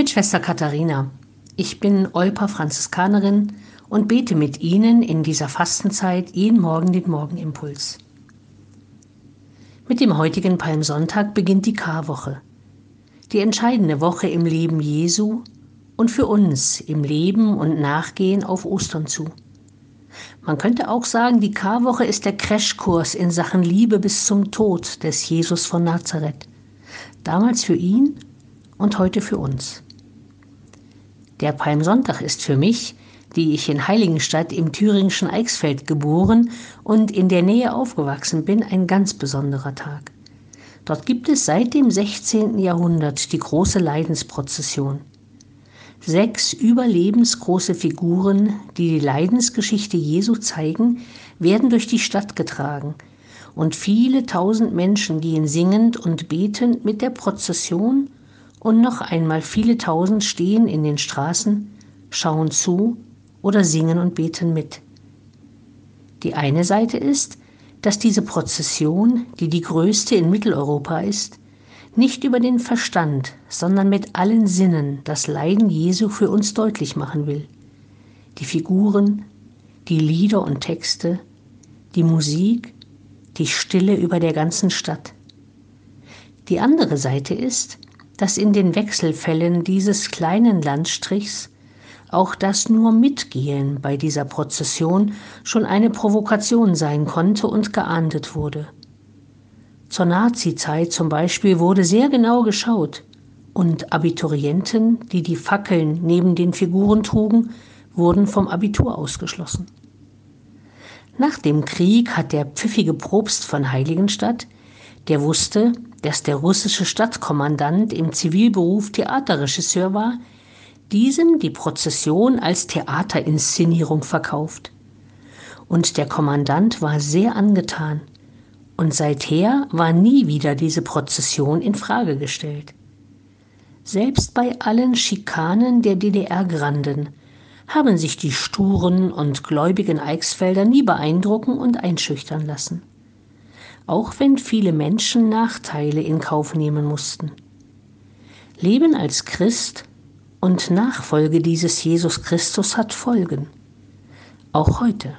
Mit Schwester Katharina. Ich bin Olpa Franziskanerin und bete mit Ihnen in dieser Fastenzeit jeden Morgen den Morgenimpuls. Mit dem heutigen Palmsonntag beginnt die Karwoche, die entscheidende Woche im Leben Jesu und für uns im Leben und Nachgehen auf Ostern zu. Man könnte auch sagen, die Karwoche ist der Crashkurs in Sachen Liebe bis zum Tod des Jesus von Nazareth. Damals für ihn und heute für uns. Der Palmsonntag ist für mich, die ich in Heiligenstadt im thüringischen Eichsfeld geboren und in der Nähe aufgewachsen bin, ein ganz besonderer Tag. Dort gibt es seit dem 16. Jahrhundert die große Leidensprozession. Sechs überlebensgroße Figuren, die die Leidensgeschichte Jesu zeigen, werden durch die Stadt getragen und viele tausend Menschen gehen singend und betend mit der Prozession und noch einmal viele tausend stehen in den Straßen, schauen zu oder singen und beten mit. Die eine Seite ist, dass diese Prozession, die die größte in Mitteleuropa ist, nicht über den Verstand, sondern mit allen Sinnen das Leiden Jesu für uns deutlich machen will. Die Figuren, die Lieder und Texte, die Musik, die Stille über der ganzen Stadt. Die andere Seite ist, dass in den Wechselfällen dieses kleinen Landstrichs auch das nur Mitgehen bei dieser Prozession schon eine Provokation sein konnte und geahndet wurde. Zur Nazizeit zum Beispiel wurde sehr genau geschaut und Abiturienten, die die Fackeln neben den Figuren trugen, wurden vom Abitur ausgeschlossen. Nach dem Krieg hat der pfiffige Propst von Heiligenstadt, der wusste, dass der russische Stadtkommandant im Zivilberuf Theaterregisseur war, diesem die Prozession als Theaterinszenierung verkauft. Und der Kommandant war sehr angetan und seither war nie wieder diese Prozession in Frage gestellt. Selbst bei allen Schikanen der DDR-Granden haben sich die sturen und gläubigen Eichsfelder nie beeindrucken und einschüchtern lassen. Auch wenn viele Menschen Nachteile in Kauf nehmen mussten. Leben als Christ und Nachfolge dieses Jesus Christus hat Folgen. Auch heute.